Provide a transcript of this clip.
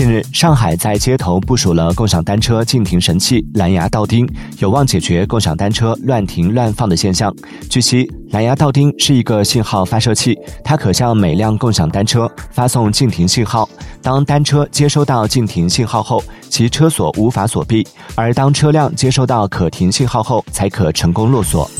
近日上海在街头部署了共享单车禁停神器蓝牙倒钉有望解决共享单车乱停乱放的现象。据悉蓝牙倒钉是一个信号发射器它可向每辆共享单车发送禁停信号当单车接收到禁停信号后其车锁无法锁闭而当车辆接收到可停信号后才可成功落锁。